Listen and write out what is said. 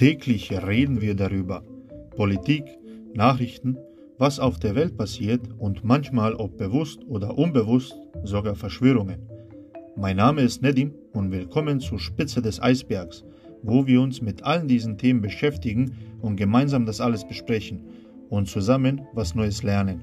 Täglich reden wir darüber. Politik, Nachrichten, was auf der Welt passiert und manchmal, ob bewusst oder unbewusst, sogar Verschwörungen. Mein Name ist Nedim und willkommen zur Spitze des Eisbergs, wo wir uns mit allen diesen Themen beschäftigen und gemeinsam das alles besprechen und zusammen was Neues lernen.